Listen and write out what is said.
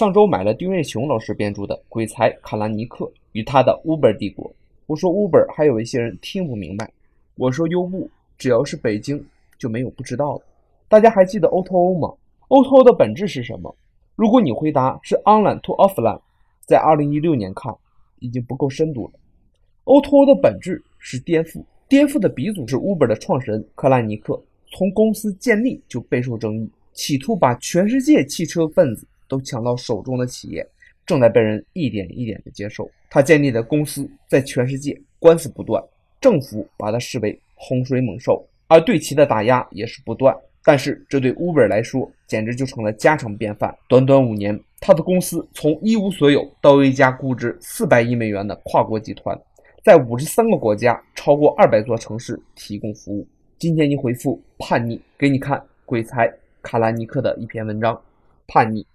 上周买了丁瑞雄老师编著的《鬼才卡拉尼克与他的 Uber 帝国》。我说 Uber 还有一些人听不明白，我说优步只要是北京就没有不知道的。大家还记得 O2O 吗？O2O 的本质是什么？如果你回答是 Online to Offline，在2016年看已经不够深度了。O2O 的本质是颠覆，颠覆的鼻祖是 Uber 的创始人克兰尼克，从公司建立就备受争议，企图把全世界汽车分子都抢到手中的企业，正在被人一点一点的接受。他建立的公司在全世界官司不断，政府把他视为洪水猛兽，而对其的打压也是不断。但是这对 Uber 来说，简直就成了家常便饭。短短五年，他的公司从一无所有到一家估值四百亿美元的跨国集团，在五十三个国家、超过二百座城市提供服务。今天你回复叛逆，给你看鬼才卡拉尼克的一篇文章，叛逆。